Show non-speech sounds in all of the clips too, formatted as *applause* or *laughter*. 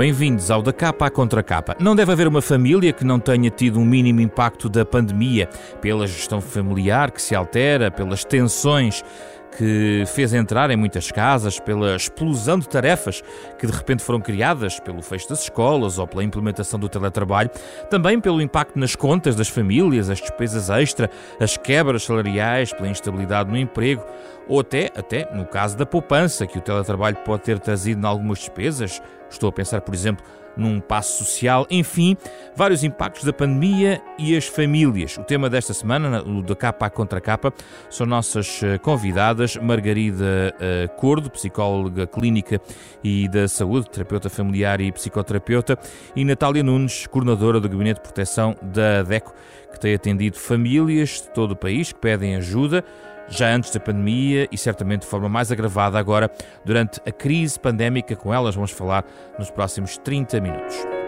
Bem-vindos ao Da Capa à Contra Capa. Não deve haver uma família que não tenha tido um mínimo impacto da pandemia, pela gestão familiar que se altera, pelas tensões que fez entrar em muitas casas pela explosão de tarefas que de repente foram criadas pelo fecho das escolas ou pela implementação do teletrabalho, também pelo impacto nas contas das famílias, as despesas extra, as quebras salariais, pela instabilidade no emprego, ou até, até no caso da poupança que o teletrabalho pode ter trazido em algumas despesas. Estou a pensar, por exemplo, num passo social, enfim, vários impactos da pandemia e as famílias. O tema desta semana, o da capa à contra capa, são nossas eh, convidadas. Margarida eh, Cordo, psicóloga clínica e da saúde, terapeuta familiar e psicoterapeuta, e Natália Nunes, coordenadora do Gabinete de Proteção da DECO, que tem atendido famílias de todo o país que pedem ajuda já antes da pandemia e certamente de forma mais agravada agora durante a crise pandémica. Com elas vamos falar nos próximos 30 minutos.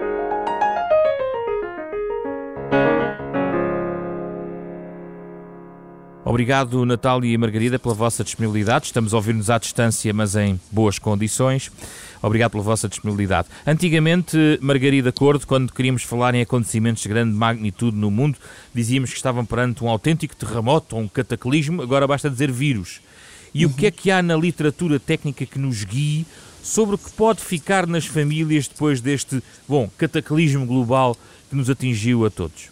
Obrigado, Natália e Margarida, pela vossa disponibilidade. Estamos a ouvir-nos à distância, mas em boas condições. Obrigado pela vossa disponibilidade. Antigamente, Margarida Cordo, quando queríamos falar em acontecimentos de grande magnitude no mundo, dizíamos que estavam perante um autêntico terremoto ou um cataclismo, agora basta dizer vírus. E uhum. o que é que há na literatura técnica que nos guie sobre o que pode ficar nas famílias depois deste, bom, cataclismo global que nos atingiu a todos?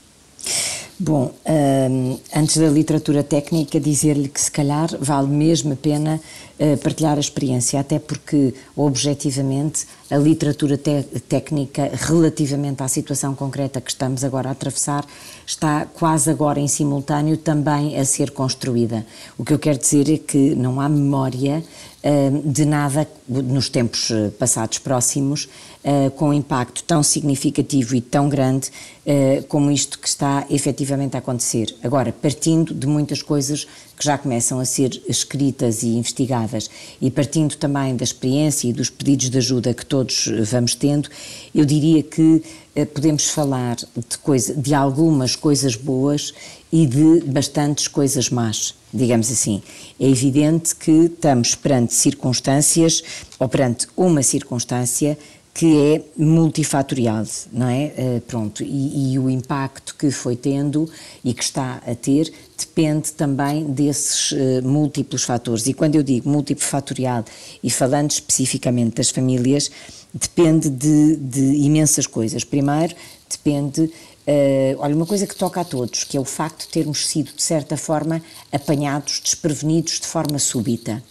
Bom, um, antes da literatura técnica, dizer-lhe que se calhar vale mesmo a pena uh, partilhar a experiência, até porque, objetivamente, a literatura técnica relativamente à situação concreta que estamos agora a atravessar está quase agora em simultâneo também a ser construída. O que eu quero dizer é que não há memória de nada nos tempos eh, passados próximos, eh, com um impacto tão significativo e tão grande eh, como isto que está efetivamente a acontecer. Agora, partindo de muitas coisas que já começam a ser escritas e investigadas e partindo também da experiência e dos pedidos de ajuda que todos vamos tendo, eu diria que podemos falar de, coisa, de algumas coisas boas e de bastantes coisas más digamos assim. É evidente que estamos perante circunstâncias, ou perante uma circunstância que é multifatorial, não é? Uh, pronto, e, e, o impacto que foi tendo e que está a ter depende também desses uh, múltiplos fatores. E quando eu digo multifatorial e falando especificamente das famílias, depende de, de imensas coisas. Primeiro, depende Uh, olha, uma coisa que toca a todos, que é o facto de termos sido, de certa forma, apanhados, desprevenidos de forma súbita.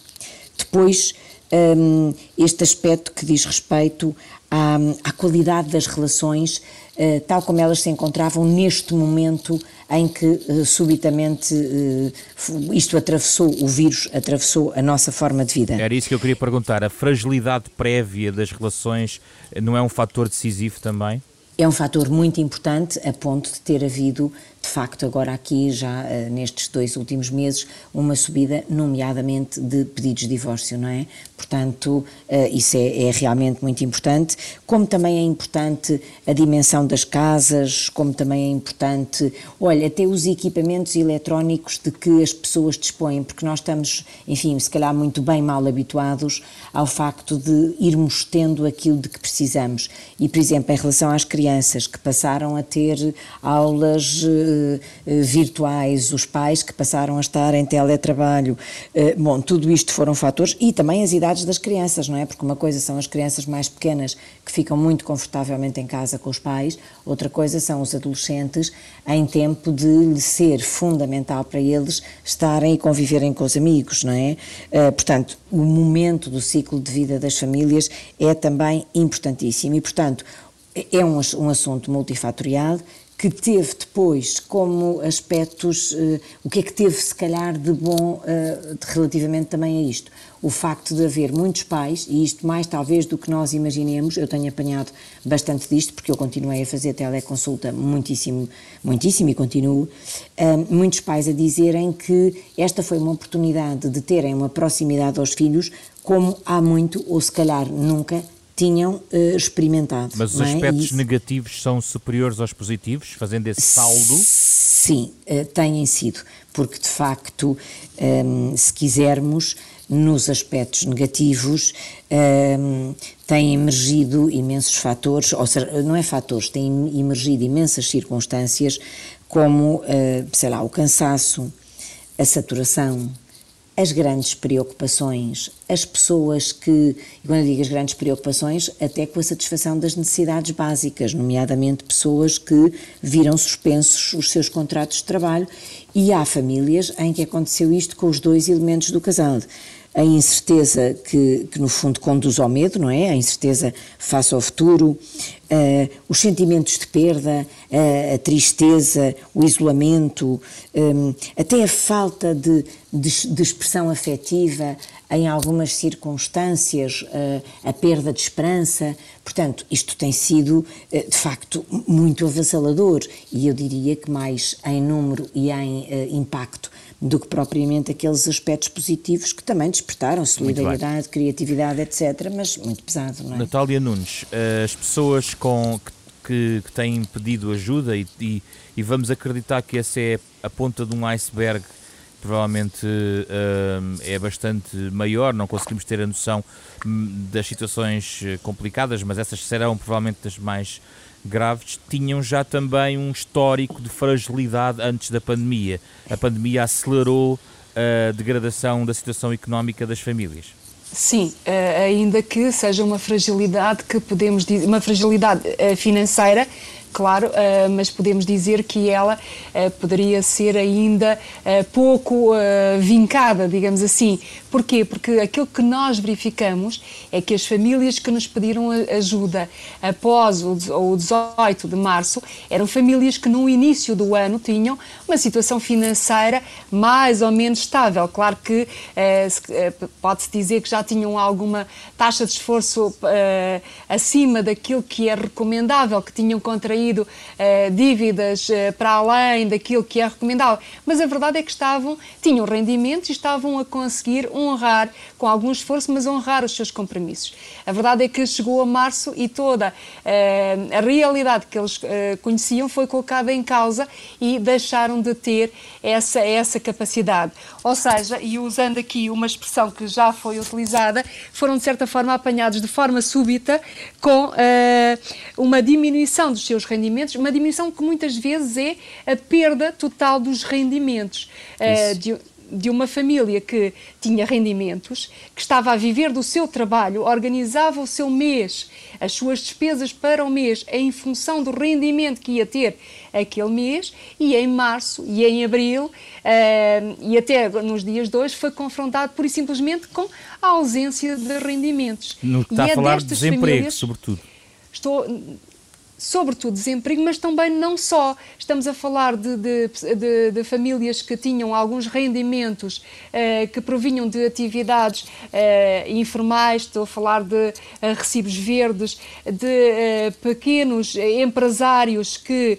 Depois, um, este aspecto que diz respeito à, à qualidade das relações, uh, tal como elas se encontravam neste momento em que uh, subitamente uh, isto atravessou, o vírus atravessou a nossa forma de vida. Era isso que eu queria perguntar. A fragilidade prévia das relações não é um fator decisivo também? é um fator muito importante a ponto de ter havido de facto, agora aqui, já uh, nestes dois últimos meses, uma subida, nomeadamente, de pedidos de divórcio, não é? Portanto, uh, isso é, é, realmente muito importante. Como também é importante a dimensão das casas, como também é importante, olha, até os equipamentos eletrónicos de que as pessoas dispõem, porque nós estamos, enfim, se calhar muito bem mal habituados ao facto de irmos tendo aquilo de que precisamos. E, por exemplo, em relação às crianças que passaram a ter aulas eh, eh, virtuais, os pais que passaram a estar em teletrabalho. Eh, bom, tudo isto foram fatores e também as idades das crianças, não é? Porque uma coisa são as crianças mais pequenas que ficam muito confortavelmente em casa com os pais, outra coisa são os adolescentes em tempo de ser fundamental para eles estarem e conviverem com os amigos, não é? Eh, portanto, o momento do ciclo de vida das famílias é também importantíssimo e, portanto, é um, um assunto multifatorial que teve depois como aspectos, uh, o que é que teve se calhar de bom uh, relativamente também a isto? O facto de haver muitos pais, e isto mais talvez do que nós imaginemos, eu tenho apanhado bastante disto, porque eu continuei a fazer teleconsulta muitíssimo, muitíssimo e continuo, uh, muitos pais a dizerem que esta foi uma oportunidade de terem uma proximidade aos filhos como há muito, ou se calhar nunca, tinham uh, experimentado. Mas os é? aspectos negativos são superiores aos positivos, fazendo esse saldo? Sim, uh, têm sido, porque de facto, um, ehm, se quisermos, nos aspectos negativos, um, têm emergido imensos fatores, ou seja, não é fatores, têm emergido imensas circunstâncias como, uh, sei lá, o cansaço, a saturação, as grandes preocupações, as pessoas que, e quando eu digo as grandes preocupações, até com a satisfação das necessidades básicas, nomeadamente pessoas que viram suspensos os seus contratos de trabalho, e há famílias em que aconteceu isto com os dois elementos do casal a incerteza que, que, no fundo conduz ao medo, não é? A incerteza face ao futuro, uh, os sentimentos de perda, uh, a tristeza, o isolamento, um, até a falta de, de, de, expressão afetiva em algumas circunstâncias, uh, a perda de esperança. Portanto, isto tem sido, de facto, muito avassalador e eu diria que mais em número e em impacto do que propriamente aqueles aspectos positivos que também despertaram solidariedade, criatividade, etc., mas muito pesado, não é? Natália Nunes, as pessoas com, que, que têm pedido ajuda e, e, e, vamos acreditar que essa é a ponta de um iceberg provavelmente uh, é bastante maior, não conseguimos ter a noção hum, das situações eh, complicadas, mas essas serão provavelmente das mais graves tinham já também um histórico de fragilidade antes da pandemia. A pandemia acelerou a degradação da situação económica das famílias. Sim, eh, ainda que seja uma fragilidade que podemos dizer, uma fragilidade eh, financeira claro, uh, mas podemos dizer que ela uh, poderia ser ainda uh, pouco vincada, digamos assim. Porquê? Porque aquilo que nós verificamos é que as famílias que nos pediram ajuda após o, o 18 de março eram famílias que no início do ano tinham uma situação financeira mais ou menos estável. Claro que pode-se dizer que já tinham alguma taxa de esforço acima daquilo que é recomendável, que tinham contraído contraído uh, dívidas uh, para além daquilo que é recomendável, mas a verdade é que estavam, tinham rendimentos e estavam a conseguir honrar, com algum esforço, mas honrar os seus compromissos. A verdade é que chegou a março e toda uh, a realidade que eles conheciam foi colocada em causa e deixaram de ter essa, essa capacidade. Ou seja, e usando aqui uma expressão que já foi utilizada, foram de certa forma apanhados de forma súbita com uma diminuição dos seus rendimentos, uma diminuição que muitas vezes é a perda total dos rendimentos. Uh, de, de uma família que tinha rendimentos, que estava a viver do seu trabalho, organizava o seu mês, as suas despesas para o mês em função do rendimento que ia ter aquele mês, e em março e em abril, uh, e até nos dias de hoje, foi confrontado pura e simplesmente com a ausência de rendimentos. No que está e a é falar de desemprego, famílias, sobretudo. Estou, sobretudo desemprego, mas também não só. Estamos a falar de, de, de, de famílias que tinham alguns rendimentos uh, que provinham de atividades uh, informais, estou a falar de uh, recibos verdes, de pequenos empresários que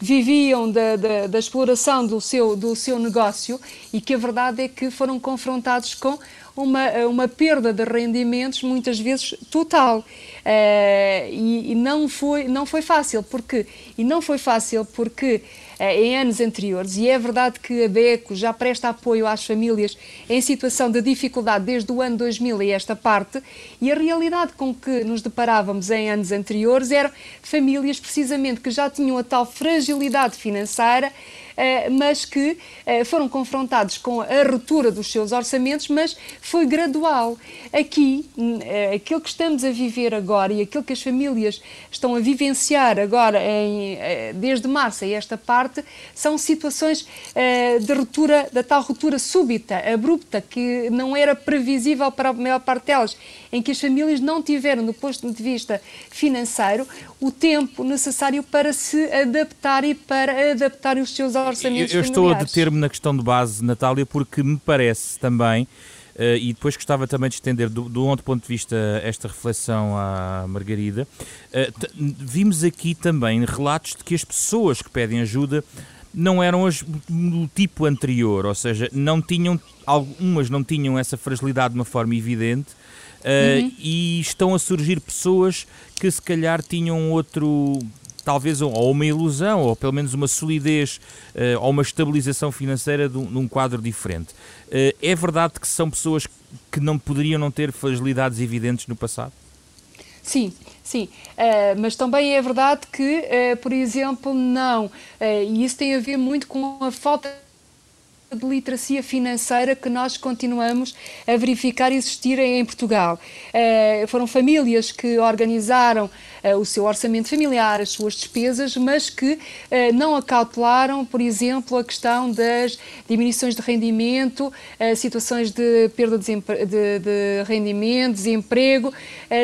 viviam da, da, da exploração do seu, do seu negócio e que a verdade é que foram confrontados com uma, uma perda de rendimentos muitas vezes total. Uh, e, e, não foi não foi fácil porque e não foi fácil porque uh, em anos anteriores e é verdade que a DECO já presta apoio às famílias em situação de dificuldade desde o ano 2000 e esta parte e a realidade com que nos deparávamos em anos anteriores eram famílias precisamente que já tinham a tal fragilidade financeira mas que eh, foram confrontados com a ruptura dos seus orçamentos, mas foi gradual. Aqui, eh, aquilo que estamos a viver agora e aquilo que as famílias estão a vivenciar agora, em, desde março a esta parte, são situações de ruptura, da tal ruptura súbita, abrupta, que não era previsível para a maior parte delas, em que as famílias não tiveram, do ponto de vista financeiro, o tempo necessário para se adaptar e para adaptar os seus orçamentos Eu, eu estou a deter-me na questão de base, Natália, porque me parece também, uh, e depois gostava também de estender do, do outro ponto de vista esta reflexão à Margarida, uh, vimos aqui também relatos de que as pessoas que pedem ajuda não eram as do tipo anterior, ou seja, não tinham, algumas não tinham essa fragilidade de uma forma evidente, Uh, uhum. e estão a surgir pessoas que se calhar tinham outro talvez ou uma ilusão, ou pelo menos uma solidez uh, ou uma estabilização financeira de um, de um quadro diferente. Uh, é verdade que são pessoas que não poderiam não ter fragilidades evidentes no passado? Sim, sim, uh, mas também é verdade que, por exemplo, não, e isso tem a ver muito com a falta de literacia financeira que nós continuamos a verificar existir em Portugal. Uh, foram famílias que organizaram uh, o seu orçamento familiar, as suas despesas, mas que uh, não acautelaram, por exemplo, a questão das diminuições de rendimento, situações de perda de, de, rendimento, desemprego,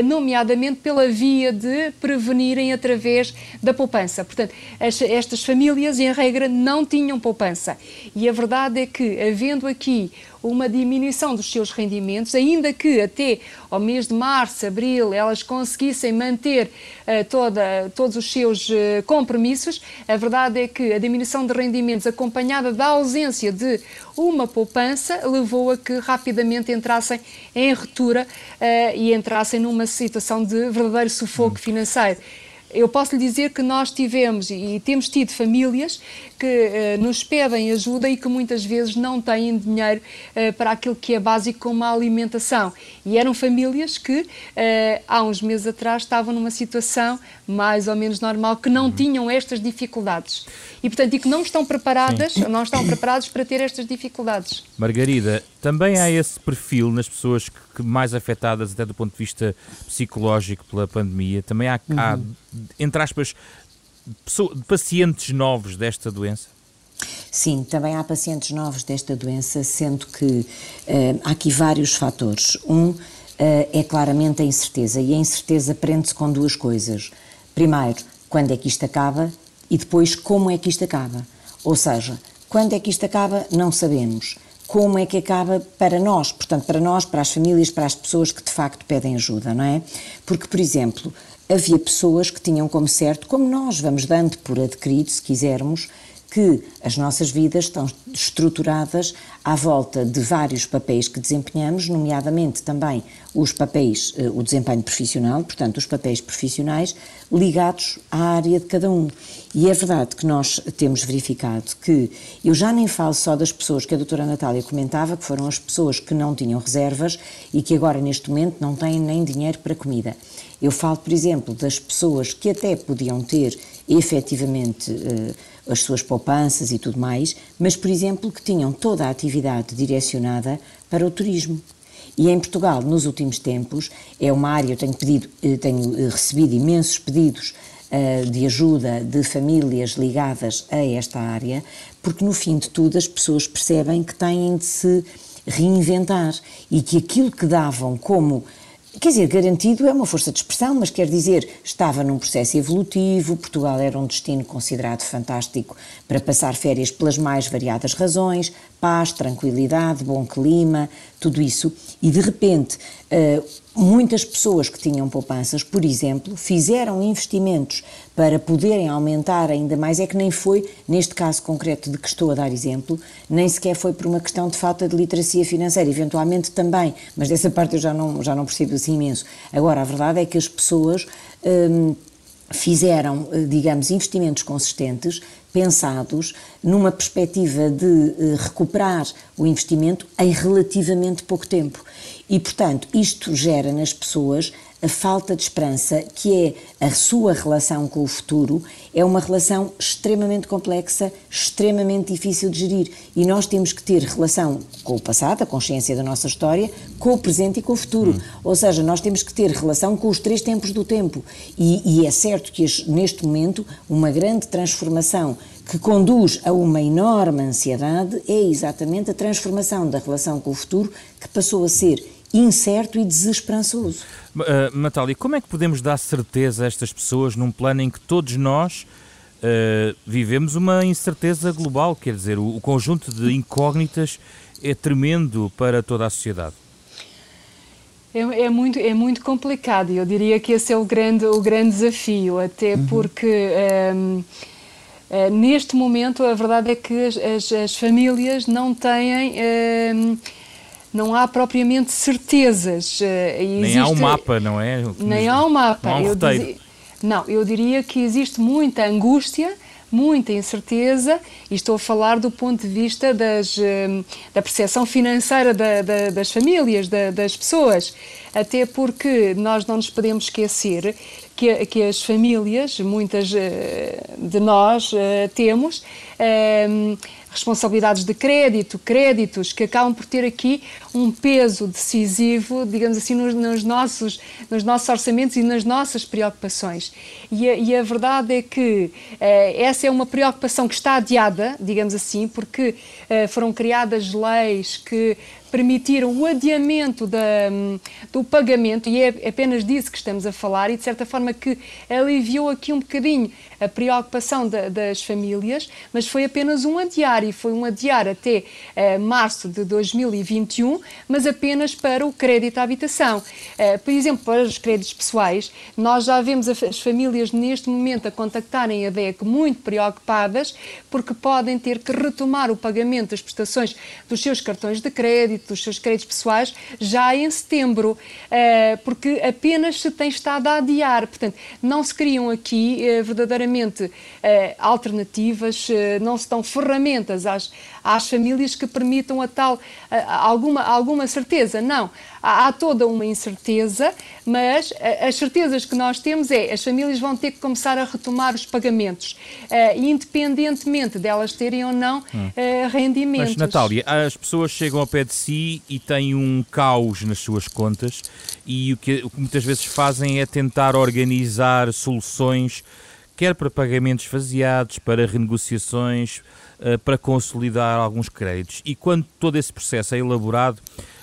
nomeadamente pela via de prevenirem através da poupança. Portanto, as, estas famílias, em regra, não tinham poupança. E a verdade é que, havendo aqui uma diminuição dos seus rendimentos, ainda que até ao mês de março, abril, elas conseguissem manter uh, toda, todos os seus uh, compromissos, a verdade é que a diminuição de rendimentos acompanhada da ausência de uma poupança levou a que rapidamente entrassem em ruptura uh, e entrassem numa situação de verdadeiro sufoco financeiro eu posso lhe dizer que nós tivemos e temos tido famílias que uh, nos pedem ajuda e que muitas vezes não têm dinheiro uh, para aquilo que é básico como a alimentação. E eram famílias que uh, há uns meses atrás estavam numa situação mais ou menos normal, que não uhum. tinham estas dificuldades. E portanto, e que não estão preparadas, Sim. não estão preparados para ter estas dificuldades. Margarida, também há esse perfil nas pessoas que, mais afetadas até do ponto de vista psicológico pela pandemia. Também há, uhum. há entre aspas, pacientes novos desta doença? Sim, também há pacientes novos desta doença, sendo que uh, há aqui vários fatores. Um uh, é claramente a incerteza, e a incerteza prende-se com duas coisas. Primeiro, quando é que isto acaba, e depois, como é que isto acaba. Ou seja, quando é que isto acaba, não sabemos. Como é que acaba para nós, portanto, para nós, para as famílias, para as pessoas que de facto pedem ajuda, não é? Porque, por exemplo, havia pessoas que tinham como certo, como nós vamos dando por adquirido, se quisermos, que as nossas vidas estão estruturadas à volta de vários papéis que desempenhamos, nomeadamente também os papéis, eh, o desempenho profissional, portanto, os papéis profissionais ligados à área de cada um. E é verdade que nós temos verificado que, eu já nem falo só das pessoas que a doutora Natália comentava, que foram as pessoas que não tinham reservas e que agora, neste momento, não têm nem dinheiro para comida. Eu falo, por exemplo, das pessoas que até podiam ter efetivamente eh, as suas poupanças e tudo mais, mas, por exemplo, que tinham toda a atividade direcionada para o turismo. E em Portugal, nos últimos tempos, é uma área, eu tenho, pedido, eh, tenho eh, recebido imensos pedidos de ajuda de famílias ligadas a esta área, porque no fim de tudo as pessoas percebem que têm de se reinventar e que aquilo que davam como Quer dizer, garantido é uma força de expressão, mas quer dizer, estava num processo evolutivo, Portugal era um destino considerado fantástico para passar férias pelas mais variadas razões, paz, tranquilidade, bom clima, tudo isso, e de repente uh, muitas pessoas que tinham poupanças, por exemplo, fizeram investimentos para poderem aumentar ainda mais, é que nem foi, neste caso concreto de que estou a dar exemplo, nem sequer foi por uma questão de falta de literacia financeira, eventualmente também, mas dessa parte eu já não, já não percebo assim imenso. Agora, a verdade é que as pessoas... Hum, fizeram, eh, digamos, investimentos consistentes, pensados numa perspectiva de eh, recuperar o investimento em relativamente pouco tempo. E, portanto, isto gera nas pessoas a falta de esperança, que é a sua relação com o futuro, é uma relação extremamente complexa, extremamente difícil de gerir. E nós temos que ter relação com o passado, a consciência da nossa história, com o presente e com o futuro. Hum. Ou seja, nós temos que ter relação com os três tempos do tempo. E, e é certo que neste momento uma grande transformação que conduz a uma enorme ansiedade é exatamente a transformação da relação com o futuro, que passou a ser incerto e desesperançoso. Uh, Natália, como é que podemos dar certeza a estas pessoas num plano em que todos nós uh, vivemos uma incerteza global? Quer dizer, o, o conjunto de incógnitas é tremendo para toda a sociedade. É, é, muito, é muito complicado e eu diria que esse é o grande, o grande desafio, até uhum. porque um, uh, eh, neste momento a verdade é que as, as, as famílias não têm. Um, não há propriamente certezas. Nem existe... há um mapa, não é? Nem há um mapa. Não há um roteiro. Não, eu diria que existe muita angústia, muita incerteza, e estou a falar do ponto de vista das, hum, da percepção financeira da, da, das famílias, da, das pessoas, até porque nós não nos podemos esquecer que, que as famílias, muitas eh, de nós eh, temos, hum, responsabilidades de crédito, créditos que acabam por ter aqui um peso decisivo, digamos assim, nos, nos nossos, nos nossos orçamentos e nas nossas preocupações. E a, e a verdade é que eh, essa é uma preocupação que está adiada, digamos assim, porque foram criadas leis que permitiram o adiamento da, do pagamento, e é apenas disso que estamos a falar, e de certa forma que aliviou aqui um bocadinho a preocupação da, das famílias, mas foi apenas um adiar, e foi um adiar até eh, março de 2021, mas apenas para o crédito à habitação. Eh, por exemplo, para os créditos pessoais, nós já vemos as famílias neste momento a contactarem a DEC muito preocupadas, porque podem ter que retomar o pagamento das prestações dos seus cartões de crédito, dos seus créditos pessoais já em setembro, eh, porque apenas se tem estado a adiar. Portanto, não se criam aqui eh, verdadeiramente eh, alternativas, não se dão ferramentas às, às famílias que permitam a tal alguma, alguma certeza. Não há, toda uma incerteza, mas eh, as certezas que nós temos é as famílias vão ter que começar a retomar os pagamentos, uh, independentemente delas terem ou não uh, rendimentos. Mas, Natália, as pessoas chegam ao pé de si e têm um caos nas suas contas e o que, o que muitas vezes fazem é tentar organizar soluções quer para pagamentos faseados, para renegociações, para consolidar alguns créditos. E quando todo esse processo é elaborado,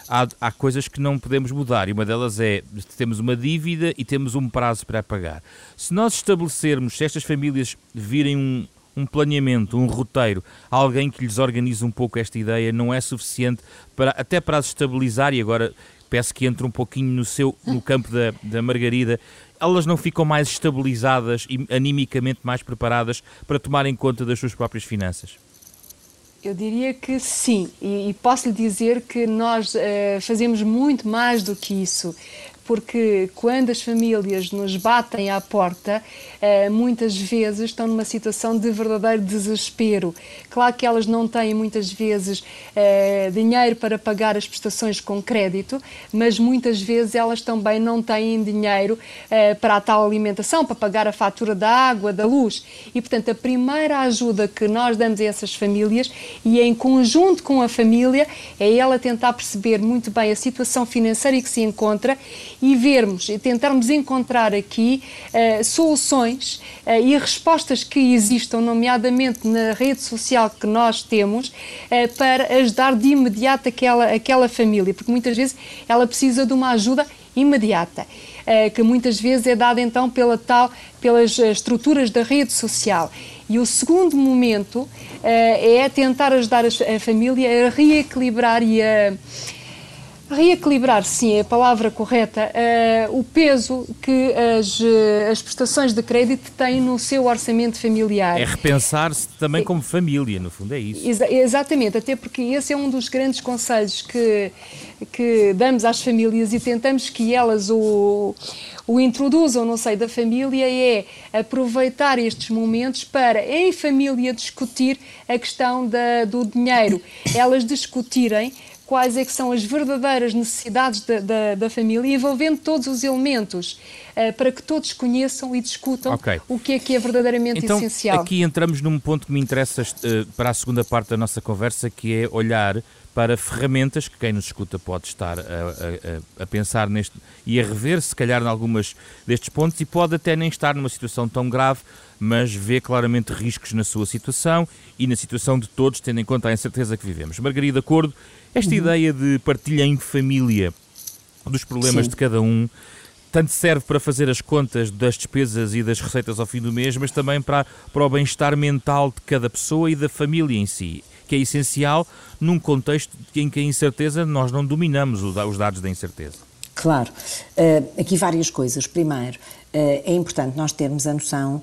há, há coisas que não podemos mudar e uma delas é temos uma dívida e temos um prazo para pagar. Se nós estabelecermos, se estas famílias virem um, um planeamento, um roteiro, alguém que lhes organize um pouco esta ideia, não é suficiente para até para as estabilizar e agora peço que entre um pouquinho no seu no campo da, da Margarida, elas não ficam mais estabilizadas e animicamente mais preparadas para tomarem conta das suas próprias finanças? Eu diria que sim, e, e posso lhe dizer que nós uh, fazemos muito mais do que isso porque quando as famílias nos batem à porta, eh, muitas vezes estão numa situação de verdadeiro desespero. Claro que elas não têm muitas vezes eh, dinheiro para pagar as prestações com crédito, mas muitas vezes elas também não têm dinheiro eh, para a tal alimentação, para pagar a fatura da água, da luz. E, portanto, a primeira ajuda que nós damos a essas famílias, e em conjunto com a família, é ela tentar perceber muito bem a situação financeira em que se encontra e vermos e tentarmos encontrar aqui uh, soluções uh, e respostas que existam, nomeadamente na rede social que nós temos, uh, para ajudar de imediato aquela, aquela família, porque muitas vezes ela precisa de uma ajuda imediata. Que muitas vezes é dada então pela tal, pelas estruturas da rede social. E o segundo momento é tentar ajudar a família a reequilibrar e a, Reequilibrar, sim, é a palavra correta, uh, o peso que as, uh, as prestações de crédito têm no seu orçamento familiar. É repensar-se também como família, no fundo, é isso. Exa exatamente, até porque esse é um dos grandes conselhos que, que damos às famílias e tentamos que elas o, o introduzam no seio da família, é aproveitar estes momentos para, em família, discutir a questão da, do dinheiro. Elas discutirem quais é que são as verdadeiras necessidades da, da, da família, envolvendo todos os elementos, uh, para que todos conheçam e discutam okay. o que é que é verdadeiramente então, essencial. Aqui entramos num ponto que me interessa uh, para a segunda parte da nossa conversa, que é olhar para ferramentas que quem nos escuta pode estar a, a, a, pensar neste e a rever, se calhar, em algumas destes pontos, e pode até nem estar numa situação tão grave, mas vê claramente riscos na sua situação e na situação de todos, tendo em conta a incerteza que vivemos. Margarida Cordo esta uhum. ideia de partilha em família dos problemas Sim. de cada um tanto serve para fazer as contas das despesas e das receitas ao fim do mês, mas também para, para o bem-estar mental de cada pessoa e da família em si, que é essencial num contexto em que a incerteza nós não dominamos os dados da incerteza. Claro. Uh, aqui várias coisas. Primeiro, uh, é importante nós termos a noção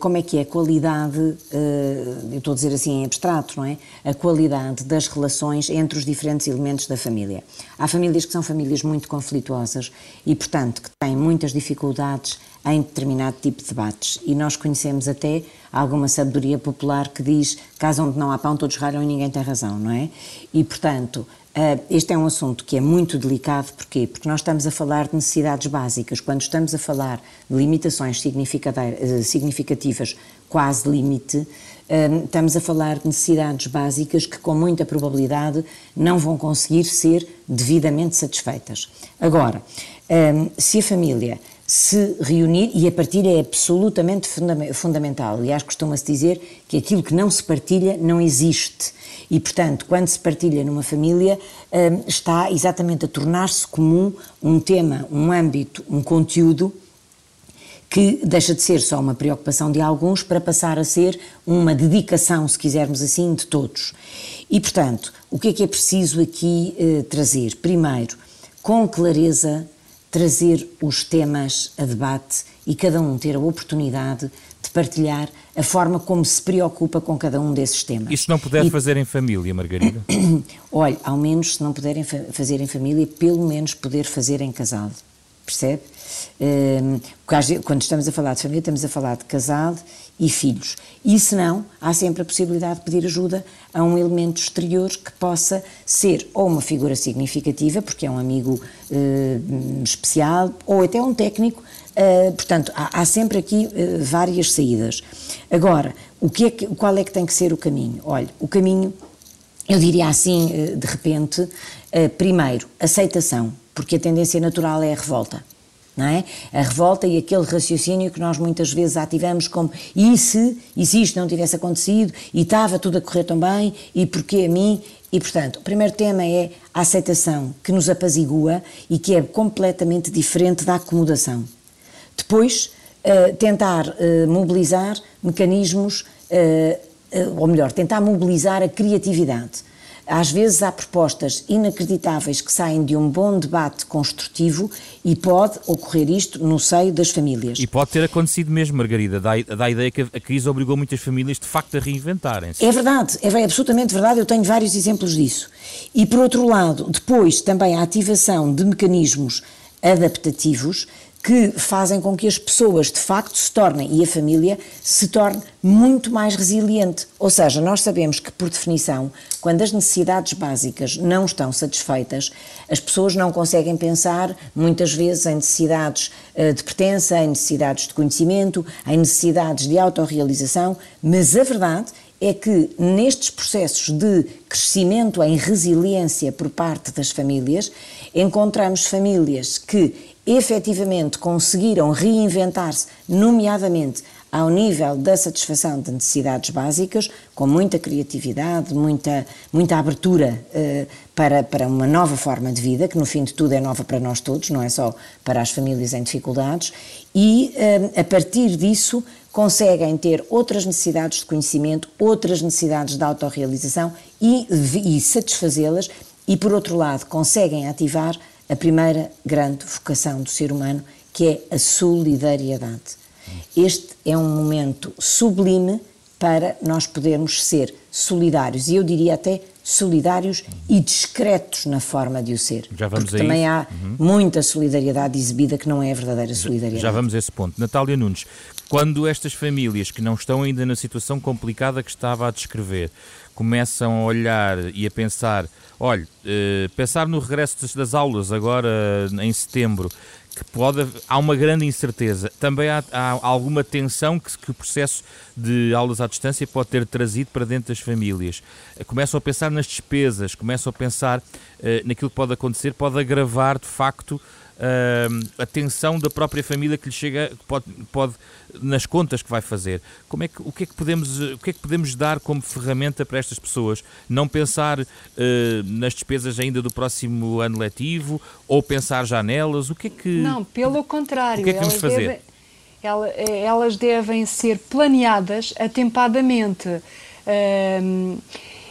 como é que é a qualidade, eh, eu estou a dizer assim em abstrato, não é? A qualidade das relações entre os diferentes elementos da família. Há famílias que são famílias muito conflituosas e, portanto, que têm muitas dificuldades em determinado tipo de debates. E nós conhecemos até alguma sabedoria popular que diz: casa onde não há pão, todos ralham e ninguém tem razão, não é? E, portanto, Uh, este é um assunto que é muito delicado, porquê? Porque nós estamos a falar de necessidades básicas. Quando estamos a falar de limitações eh, significativas, quase limite, uh, estamos a falar de necessidades básicas que, com muita probabilidade, não vão conseguir ser devidamente satisfeitas. Agora, se a família se reunir e a partilha é absolutamente fundamental. Aliás, costuma-se dizer que aquilo que não se partilha não existe. E, portanto, quando se partilha numa família, hum, está exatamente a tornar-se comum um tema, um âmbito, um conteúdo que deixa de ser só uma preocupação de alguns para passar a ser uma dedicação, se quisermos assim, de todos. E, portanto, o que é que é preciso aqui eh, trazer? Primeiro, com clareza, trazer os temas a debate e cada um ter a oportunidade de partilhar a forma como se preocupa com cada um desses temas. E se não puder e... fazer em família, Margarida? *coughs* Olha, ao menos se não puderem fazer em família, pelo menos poder fazer em casal. Percebe? Um, quando estamos a falar de família, estamos a falar de casal e filhos. E se não, há sempre a possibilidade de pedir ajuda a um elemento exterior que possa ser ou uma figura significativa, porque é um amigo uh, especial, ou até um técnico. Uh, portanto, há, há, sempre aqui uh, várias saídas. Agora, o que é que, qual é que tem que ser o caminho? Olha, o caminho, eu diria assim, de repente, primeiro, aceitação, porque a tendência natural é a revolta é? A revolta e aquele raciocínio que nós muitas vezes ativamos como e se, e se isto não tivesse acontecido e estava tudo a correr tão bem e porquê a mim? E, portanto, o primeiro tema é a aceitação que nos apazigua e que é completamente diferente da acomodação. Depois, uh, tentar uh, mobilizar mecanismos, uh, ou melhor, tentar mobilizar a criatividade às vezes há propostas inacreditáveis que saem de um bom debate construtivo e pode ocorrer isto no seio das famílias. E pode ter acontecido mesmo, Margarida, dá, dá a ideia que a crise obrigou muitas famílias de facto a reinventarem-se. É verdade, é absolutamente verdade, eu tenho vários exemplos disso. E por outro lado, depois também a ativação de mecanismos adaptativos que fazem com que as pessoas de facto se tornem, e a família, se torne muito mais resiliente. Ou seja, nós sabemos que, por definição, quando as necessidades básicas não estão satisfeitas, as pessoas não conseguem pensar, muitas vezes, em necessidades eh, de pertença, em necessidades de conhecimento, em necessidades de autorrealização, mas a verdade é que nestes processos de crescimento em resiliência por parte das famílias, encontramos famílias que efetivamente conseguiram reinventar-se, nomeadamente ao nível da satisfação de necessidades básicas, com muita criatividade, muita, muita abertura eh, para, para uma nova forma de vida, que no fim de tudo é nova para nós todos, não é só para as famílias em dificuldades, e eh, a partir disso conseguem ter outras necessidades de conhecimento, outras necessidades de autorrealização e, e satisfazê-las, e por outro lado conseguem ativar a primeira grande vocação do ser humano, que é a solidariedade. Este é um momento sublime para nós podermos ser solidários, e eu diria até solidários e discretos na forma de o ser. Já vamos Porque também há uhum. muita solidariedade exibida que não é verdadeira solidariedade. Já vamos a esse ponto. Natália Nunes, quando estas famílias que não estão ainda na situação complicada que estava a descrever começam a olhar e a pensar Olhe, uh, pensar no regresso das aulas agora em setembro, que pode há uma grande incerteza. Também há, há alguma tensão que, que, o processo de aulas à distância pode ter trazido para dentro das famílias. Uh, começam a pensar nas despesas, começam a pensar uh, naquilo que pode acontecer, pode agravar de facto a tensão da própria família que lhe chega, pode, pode nas contas que vai fazer. Como é que, o, que é que podemos, o que é que podemos dar como ferramenta para estas pessoas? Não pensar uh, nas despesas ainda do próximo ano letivo ou pensar já nelas? O que é que. Não, pelo contrário. O que é que vamos fazer? Eh, elas devem ser planeadas atempadamente. Uh,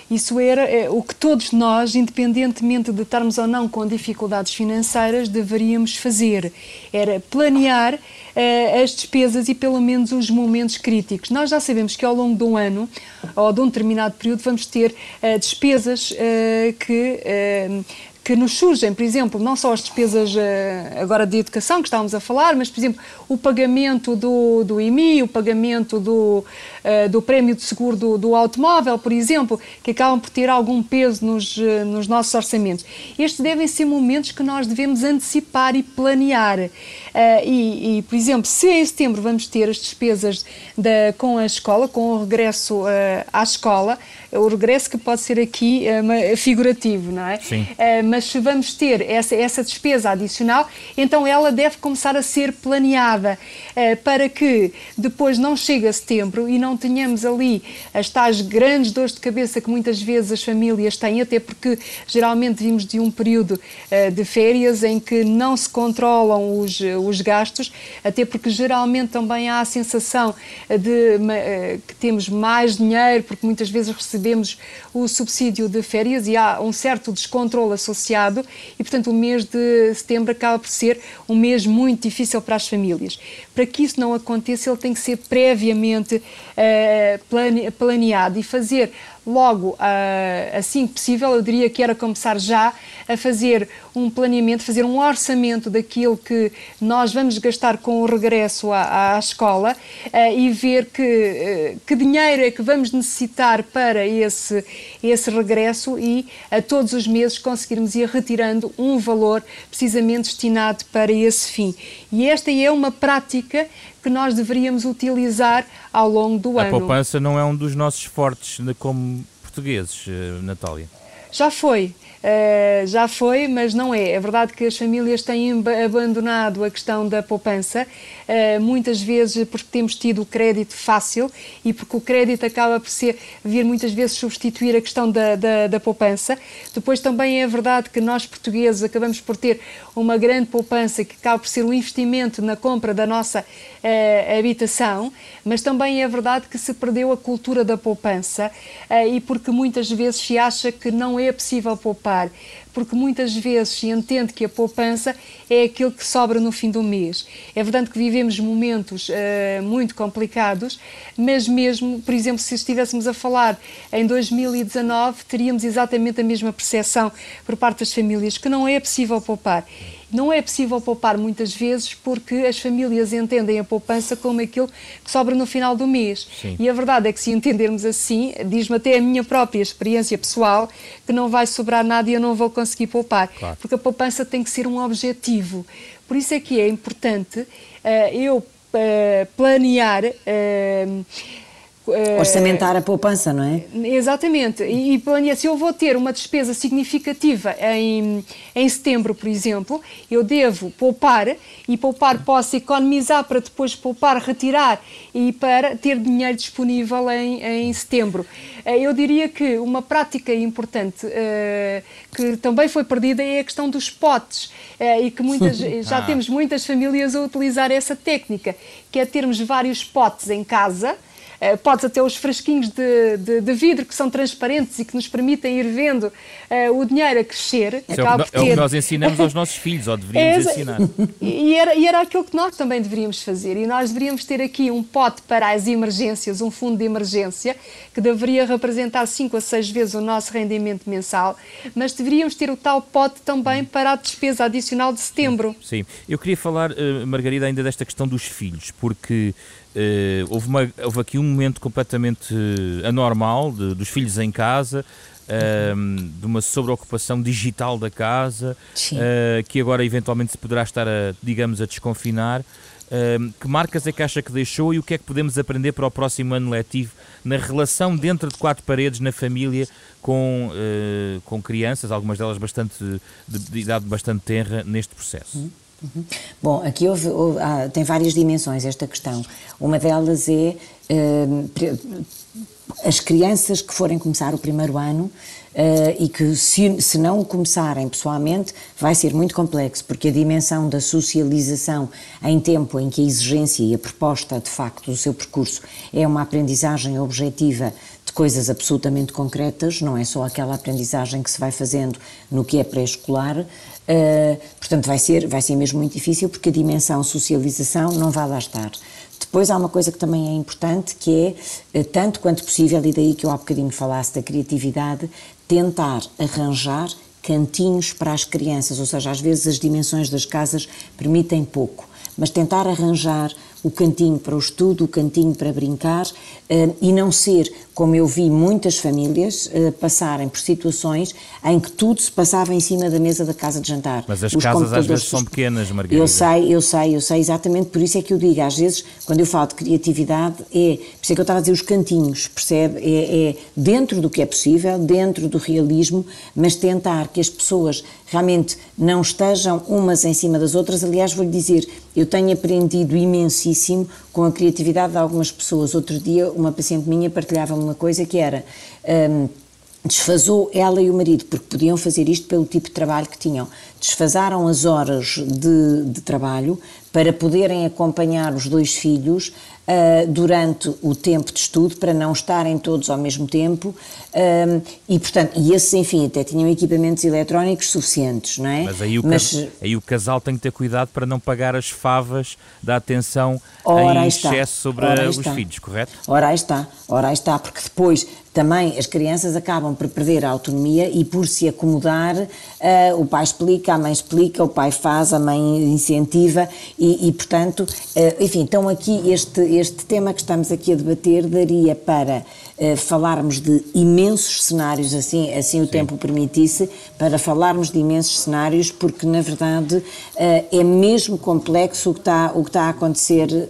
isso era é, o que todos nós, independentemente de estarmos ou não com dificuldades financeiras, deveríamos fazer. Era planear uh, as despesas e pelo menos os momentos críticos. Nós já sabemos que ao longo de um ano ou de um determinado período vamos ter uh, despesas uh, que que nos surgem, por exemplo, não só as despesas agora de educação que estávamos a falar, mas, por exemplo, o pagamento do, do IMI, o pagamento do, do prémio de seguro do, do automóvel, por exemplo, que acabam por ter algum peso nos, nos nossos orçamentos. Estes devem ser momentos que nós devemos antecipar e planear. Uh, e, e, por exemplo, se em setembro vamos ter as despesas da, com a escola, com o regresso à escola, o regresso que pode ser aqui figurativo, não é? Sim. mas se vamos ter essa, essa despesa adicional, então ela deve começar a ser planeada para que depois não chegue a setembro e não tenhamos ali as tais grandes dores de cabeça que muitas vezes as famílias têm, até porque geralmente vimos de um período uh, de férias em que não se controlam os, os gastos, até porque geralmente também há a sensação de uh, que temos mais dinheiro, porque muitas vezes recebemos o subsídio de férias e há um certo descontrole associado e, portanto, o mês de setembro acaba por ser um mês muito difícil para as famílias. Para que isso não aconteça, ele tem que ser previamente uh, planeado e fazer logo uh, assim que possível, eu diria que era começar já a fazer um planeamento, fazer um orçamento daquilo que nós vamos gastar com o regresso à, à escola uh, e ver que, uh, que dinheiro é que vamos necessitar para esse, esse regresso e a todos os meses conseguirmos ir retirando um valor precisamente destinado para esse fim. E esta é uma prática que nós deveríamos utilizar ao longo do a ano. A poupança não é um dos nossos fortes como portugueses, eh, Natália. Já foi. Uh, já foi, mas não é. É verdade que as famílias têm abandonado a questão da poupança, uh, muitas vezes porque temos tido o crédito fácil e porque o crédito acaba por ser, vir muitas vezes substituir a questão da, da, da poupança. Depois também é verdade que nós portugueses acabamos por ter uma grande poupança que acaba por ser um investimento na compra da nossa uh, habitação, mas também é verdade que se perdeu a cultura da poupança e porque muitas vezes se acha que não é possível poupar poupar, porque muitas vezes se entende que a poupança é aquilo que sobra no fim do mês. É verdade que vivemos momentos uh, muito complicados, mas mesmo, por exemplo, se estivéssemos a falar em 2019, teríamos exatamente a mesma percepção por parte das famílias, que não é possível poupar. Não é possível poupar muitas vezes porque as famílias entendem a poupança como aquilo que sobra no final do mês. Sim. E a verdade é que se entendermos assim, diz-me até a minha própria experiência pessoal, que não vai sobrar nada e eu não vou conseguir poupar. Claro. Porque a poupança tem que ser um objetivo. Por isso é que é importante uh, eu uh, planear. Uh, Orçamentar a poupança, não é? Exatamente. E, e se eu vou ter uma despesa significativa em, em setembro, por exemplo, eu devo poupar e poupar posso economizar para depois poupar, retirar e para ter dinheiro disponível em, em setembro. Eh, eu diria que uma prática importante uh, que também foi perdida é a questão dos potes uh, e que muitas, *laughs* já ah. temos muitas famílias a utilizar essa técnica, que é termos vários potes em casa Uh, podes até os frasquinhos de, de, de, vidro que são transparentes e que nos permitem ir vendo uh, o dinheiro a crescer. É, o que, é o que nós ensinamos aos nossos filhos, ou deveríamos é, ensinar. E era, e era aquilo que nós também deveríamos fazer. E nós deveríamos ter aqui um pote para as emergências, um fundo de emergência, que deveria representar 5 a 6 vezes o nosso rendimento mensal, mas deveríamos ter o tal pote também para a despesa adicional de setembro. Sim, eu queria falar, uh, Margarida, ainda desta questão dos filhos, porque Uh, houve, uma, houve, aqui um momento completamente anormal de, dos filhos em casa, uh, de uma sobreocupação digital da casa, uh, que agora eventualmente se poderá estar, a, digamos, a desconfinar. Ehm, que marcas é que acha que deixou e o que é que podemos aprender para o próximo ano letivo na relação dentro de quatro paredes, na família, com, eh, com crianças, algumas delas bastante, de, de idade bastante tenra, neste processo? Uhum. Bom, aqui houve, houve, ah, tem várias dimensões esta questão. Uma delas é uh, as crianças que forem começar o primeiro ano uh, e que, se, se não começarem pessoalmente, vai ser muito complexo, porque a dimensão da socialização em tempo em que a exigência e a proposta, de facto, do seu percurso é uma aprendizagem objetiva de coisas absolutamente concretas, não é só aquela aprendizagem que se vai fazendo no que é pré-escolar, Uh, portanto, vai ser, vai ser mesmo muito difícil porque a dimensão socialização não vai lá estar. Depois há uma coisa que também é importante, que é, uh, tanto quanto possível, e daí que eu há bocadinho falasse da criatividade, tentar arranjar cantinhos para as crianças, ou seja, às vezes as dimensões das casas permitem pouco, mas tentar arranjar o cantinho para o estudo, o cantinho para brincar uh, e não ser, como eu vi muitas famílias uh, passarem por situações em que tudo se passava em cima da mesa da casa de jantar. Mas as Os casas às vezes são pequenas, Margarida. Eu sei, eu sei, eu sei, exatamente por isso é que eu digo, às vezes, quando eu falo de criatividade, é, por isso é que eu estava a dizer os cantinhos, percebe? É, é dentro do que é possível, dentro do realismo, mas tentar que as pessoas realmente não estejam umas em cima das outras. Aliás, vou-lhe dizer, eu tenho aprendido imensíssimo com a criatividade de algumas pessoas. Outro dia, uma paciente minha partilhava uma coisa que era. Um, desfazou ela e o marido, porque podiam fazer isto pelo tipo de trabalho que tinham. Desfasaram as horas de, de trabalho para poderem acompanhar os dois filhos uh, durante o tempo de estudo, para não estarem todos ao mesmo tempo. Uh, e, portanto, e esses, enfim, até tinham equipamentos eletrónicos suficientes, não é? Mas aí o, Mas, cas aí o casal tem que ter cuidado para não pagar as favas da atenção em excesso está. sobre os está. filhos, correto? Ora aí está, ora aí está, porque depois também as crianças acabam por perder a autonomia e por se acomodar, uh, o pai explica, a mãe explica, o pai faz, a mãe incentiva e, e portanto, uh, enfim, então aqui este, este tema que estamos aqui a debater daria para uh, falarmos de imensos cenários, assim, assim o Sim. tempo permitisse, para falarmos de imensos cenários, porque na verdade é mesmo complexo o que está, o que está a acontecer,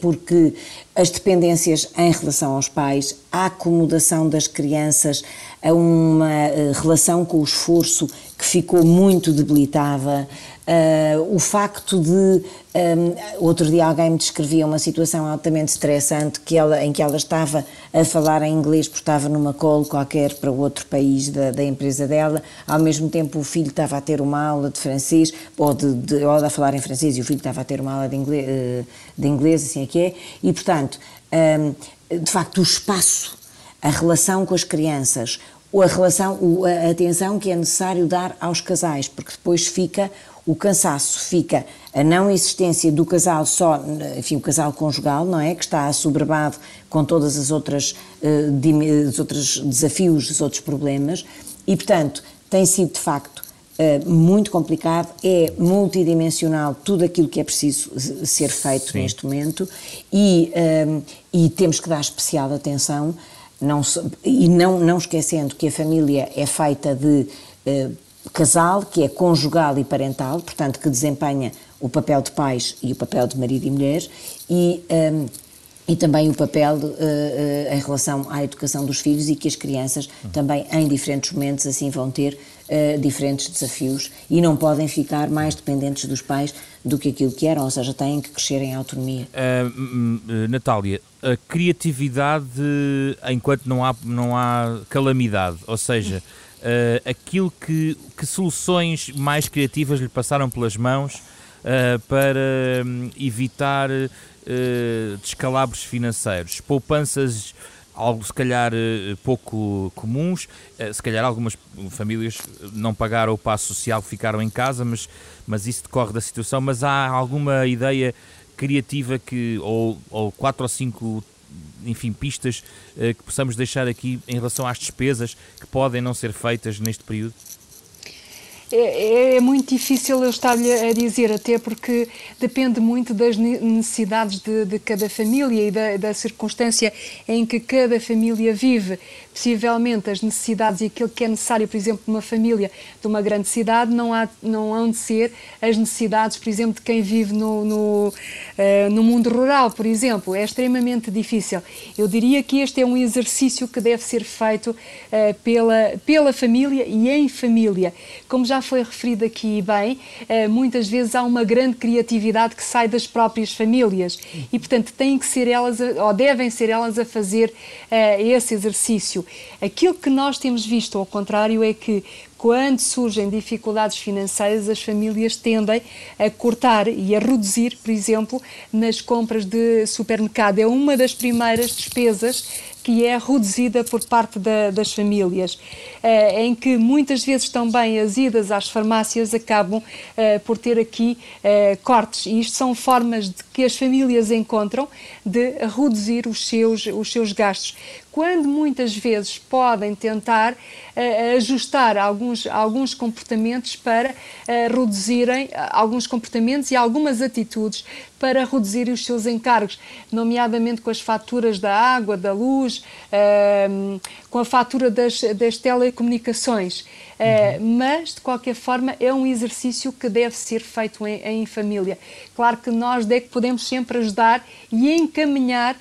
porque as dependências em relação aos pais, a acomodação das crianças a uma eh, relação com o esforço que ficou muito debilitada, uh, o facto de um, ehm, outro dia alguém me descrevia uma situação altamente estressante que ela, em que ela estava a falar em inglês porque estava numa call qualquer para outro país da, da empresa dela, ao mesmo tempo o filho estava a ter uma aula de francês ou, de, de, ou a falar em francês e o filho estava a ter uma aula de inglês, eh, de inglês assim é que é, e portanto um, de facto o espaço a relação com as crianças, a relação, a atenção que é necessário dar aos casais, porque depois fica o cansaço, fica a não existência do casal só, enfim, o casal conjugal, não é? Que está assoberbado com todas as outras, uh, os outros desafios, os outros problemas, e portanto tem sido de facto uh, muito complicado, é multidimensional tudo aquilo que é preciso ser feito Sim. neste momento, e, uh, e temos que dar especial atenção não, e não, não esquecendo que a família é feita de casal, que é conjugal e parental, portanto, que desempenha o papel de pais e o papel de marido e mulher, e, um, e também o papel uh, uh, em relação à educação dos filhos e que as crianças também, em diferentes momentos, assim vão ter uh, diferentes desafios e não podem ficar mais dependentes dos pais do que aquilo que eram, ou seja, têm que crescer em autonomia. Uh, Natália, a criatividade enquanto não há, não há calamidade, ou seja, uh, aquilo que, que soluções mais criativas lhe passaram pelas mãos uh, para um, evitar descalabros financeiros, poupanças algo se calhar pouco comuns, se calhar algumas famílias não pagaram o passo social, ficaram em casa, mas, mas isso decorre da situação, mas há alguma ideia criativa que, ou, ou quatro ou cinco enfim, pistas uh, que possamos deixar aqui em relação às despesas que podem não ser feitas neste período? É, é, muito difícil eu estar-lhe a dizer, até porque depende muito das necessidades de, de cada família e da, da, circunstância em que cada família vive. Possivelmente as necessidades e aquilo que é necessário, por exemplo, numa família de uma grande cidade, não, há, não hão de ser as necessidades, por exemplo, de quem vive no, no, uh, no mundo rural, por exemplo. É extremamente difícil. Eu diria que este é um exercício que deve ser feito uh, pela, pela família e em família. Como já foi referido aqui bem, eh, muitas vezes há uma grande criatividade que sai das próprias famílias e, portanto, têm que ser elas, ou devem ser elas a fazer esse exercício. Aquilo que nós temos visto, ao contrário, é que quando surgem dificuldades financeiras, as famílias tendem a cortar e a reduzir, por exemplo, nas compras de supermercado. É uma das primeiras despesas que é reduzida por parte da, das famílias, eh, em que muitas vezes também as idas às farmácias acabam eh, por ter aqui eh, cortes. E isto são formas de que as famílias encontram de reduzir os seus, os seus gastos quando muitas vezes podem tentar ajustar alguns, alguns comportamentos para uh, reduzirem uh, alguns comportamentos e algumas atitudes para reduzir os seus encargos, nomeadamente com as faturas da água, da luz, ehm, com a fatura das, das telecomunicações. Uhum. Mas, de qualquer forma, é um exercício que deve ser feito em, em família. Claro que nós é que podemos sempre ajudar e encaminhar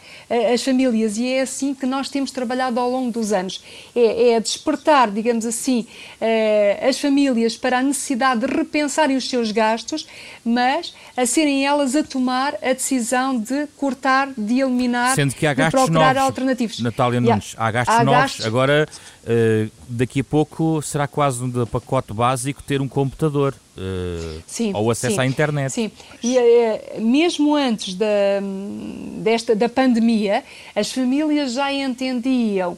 as famílias, e é assim que nós temos trabalhado ao longo dos anos. É, é despertar, digamos assim, uh, as famílias para a necessidade de repensarem os seus gastos, mas a serem elas a tomar a decisão de cortar, de eliminar, Sendo que há de gastos procurar novos, alternativos. Natália Nunes, yeah. há gastos há novos. Gastos... Agora, uh, daqui a pouco, será quase um pacote básico ter um computador. Uh, sim, ou acesso sim, à internet. Sim, e uh, mesmo antes da, desta, da pandemia, as famílias já entendiam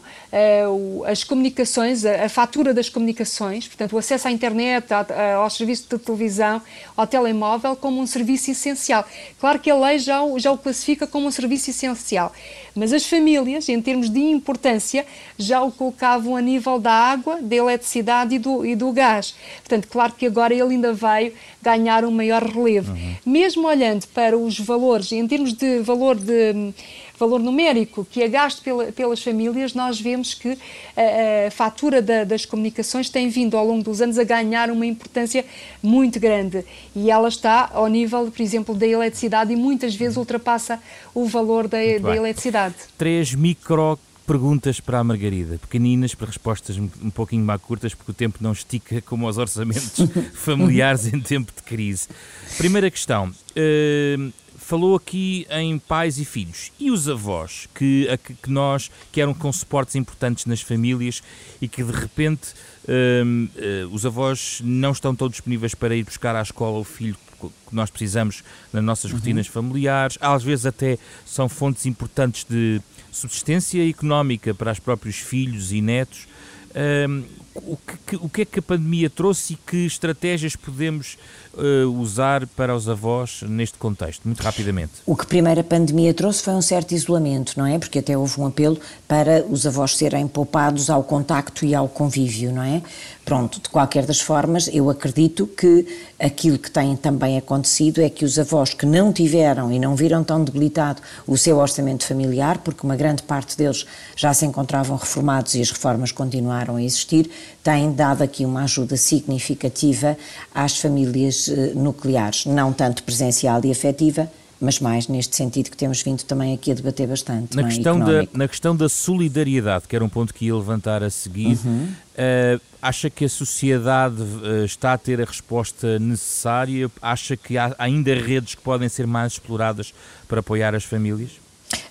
as comunicações, a, a, fatura das comunicações, portanto, o acesso à internet, a, a, aos serviços de televisão, ao telemóvel, como um serviço essencial. Claro que a lei já já o classifica como um serviço essencial, mas as famílias, em termos de importância, já o colocavam a nível da água, da eletricidade e do, e do gás. Portanto, claro que agora ele ainda veio ganhar um maior relevo. Uhum. Mesmo olhando para os valores, em termos de valor de valor numérico que é gasto pela, pelas famílias, nós vemos que a, a fatura da, das comunicações tem vindo ao longo dos anos a ganhar uma importância muito grande e ela está ao nível, por exemplo, da eletricidade e muitas vezes ultrapassa o valor da, da eletricidade. Três micro perguntas para a Margarida, pequeninas, para respostas um pouquinho mais curtas, porque o tempo não estica como os orçamentos *laughs* familiares em tempo de crise. Primeira questão. Uh, falou aqui em pais e filhos. E os avós, que, que nós, que eram com suportes importantes nas famílias e que de repente uh, os avós não estão todos disponíveis para ir buscar à escola o filho que nós precisamos nas nossas uhum. rotinas familiares, às vezes até são fontes importantes de subsistência económica para os próprios filhos e netos. Um, o, que, o que é que a pandemia trouxe e que estratégias podemos uh, usar para os avós neste contexto, muito rapidamente? O que primeiro a pandemia trouxe foi um certo isolamento, não é? Porque até houve um apelo para os avós serem poupados ao contacto e ao convívio, não é? Pronto, de qualquer das formas, eu acredito que aquilo que tem também acontecido é que os avós que não tiveram e não viram tão debilitado o seu orçamento familiar, porque uma grande parte deles já se encontravam reformados e as reformas continuaram a existir, têm dado aqui uma ajuda significativa às famílias eh, nucleares, não tanto presencial e afetiva, mas mais neste sentido que temos vindo também aqui a debater bastante. Na, é? questão, da, na questão da solidariedade, que era um ponto que ia levantar a seguir, uhum. uh, acha que a sociedade uh, está a ter a resposta necessária? Acha que há ainda redes que podem ser mais exploradas para apoiar as famílias?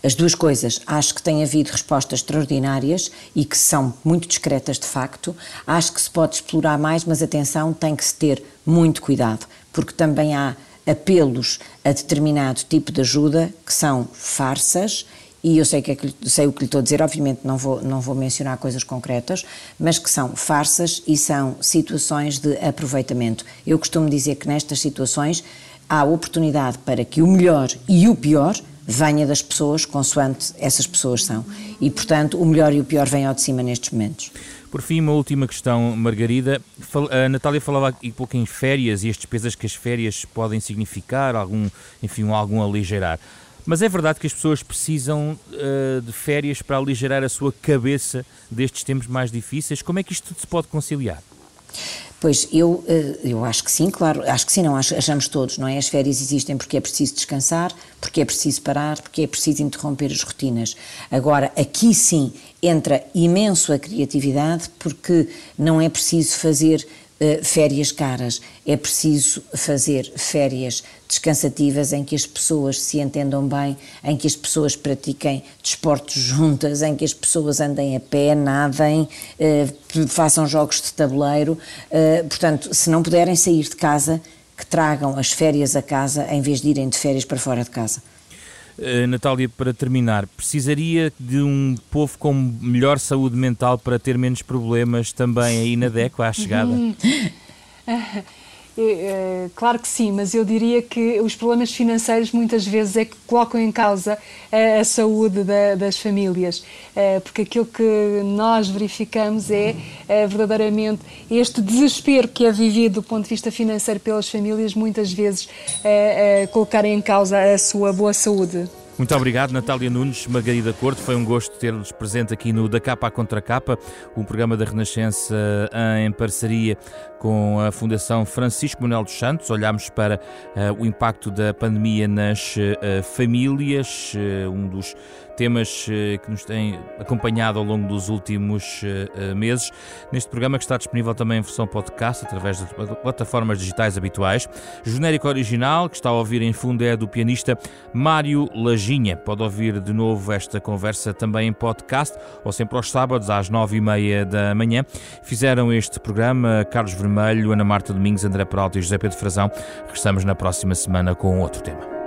As duas coisas, acho que tem havido respostas extraordinárias e que são muito discretas de facto. Acho que se pode explorar mais, mas atenção, tem que se ter muito cuidado, porque também há apelos a determinado tipo de ajuda que são farsas e eu sei, que é que, sei o que lhe estou a dizer, obviamente não vou, não vou mencionar coisas concretas, mas que são farsas e são situações de aproveitamento. Eu costumo dizer que nestas situações há oportunidade para que o melhor e o pior venha das pessoas consoante essas pessoas são. E, portanto, o melhor e o pior vêm ao de cima nestes momentos. Por fim, uma última questão, Margarida. A Natália falava aqui pouco em férias e as despesas que as férias podem significar, algum, enfim, algum aligeirar. Mas é verdade que as pessoas precisam uh, de férias para aligerar a sua cabeça destes tempos mais difíceis. Como é que isto tudo se pode conciliar? Pois eu, eh, eu acho que sim, claro, acho que sim, não achamos todos, não é? As férias existem porque é preciso descansar, porque é preciso parar, porque é preciso interromper as rotinas. Agora, aqui sim entra imenso a criatividade, porque não é preciso fazer uh, férias caras, é preciso fazer férias descansativas em que as pessoas se entendam bem, em que as pessoas pratiquem desportos juntas, em que as pessoas andem a pé, nadem, eh, façam jogos de tabuleiro. Eh, portanto, se não puderem sair de casa, que tragam as férias a casa em vez de irem de férias para fora de casa. Uh, Natália, para terminar, precisaria de um povo com melhor saúde mental para ter menos problemas também aí na *laughs* DECO à chegada? É, claro que sim, mas eu diria que os problemas financeiros muitas vezes é que colocam em causa a, a saúde da, das famílias, é, porque aquilo que nós verificamos é, é, verdadeiramente este desespero que é vivido do ponto de vista financeiro pelas famílias, muitas vezes colocar em causa a sua boa saúde. Muito obrigado, Natália Nunes, Margarida Corte. Foi um gosto ter-nos presente aqui no Da Capa à Contra Capa, um programa da Renascença em parceria com a Fundação Francisco Manuel dos Santos. Olhámos para uh, o impacto da pandemia nas uh, famílias, uh, um dos temas que nos têm acompanhado ao longo dos últimos meses. Neste programa que está disponível também em versão podcast através das plataformas digitais habituais. O genérico original que está a ouvir em fundo é do pianista Mário Lajinha. Pode ouvir de novo esta conversa também em podcast ou sempre aos sábados às nove e meia da manhã. Fizeram este programa Carlos Vermelho, Ana Marta Domingos, André Peralta e José Pedro Frazão. Regressamos na próxima semana com outro tema.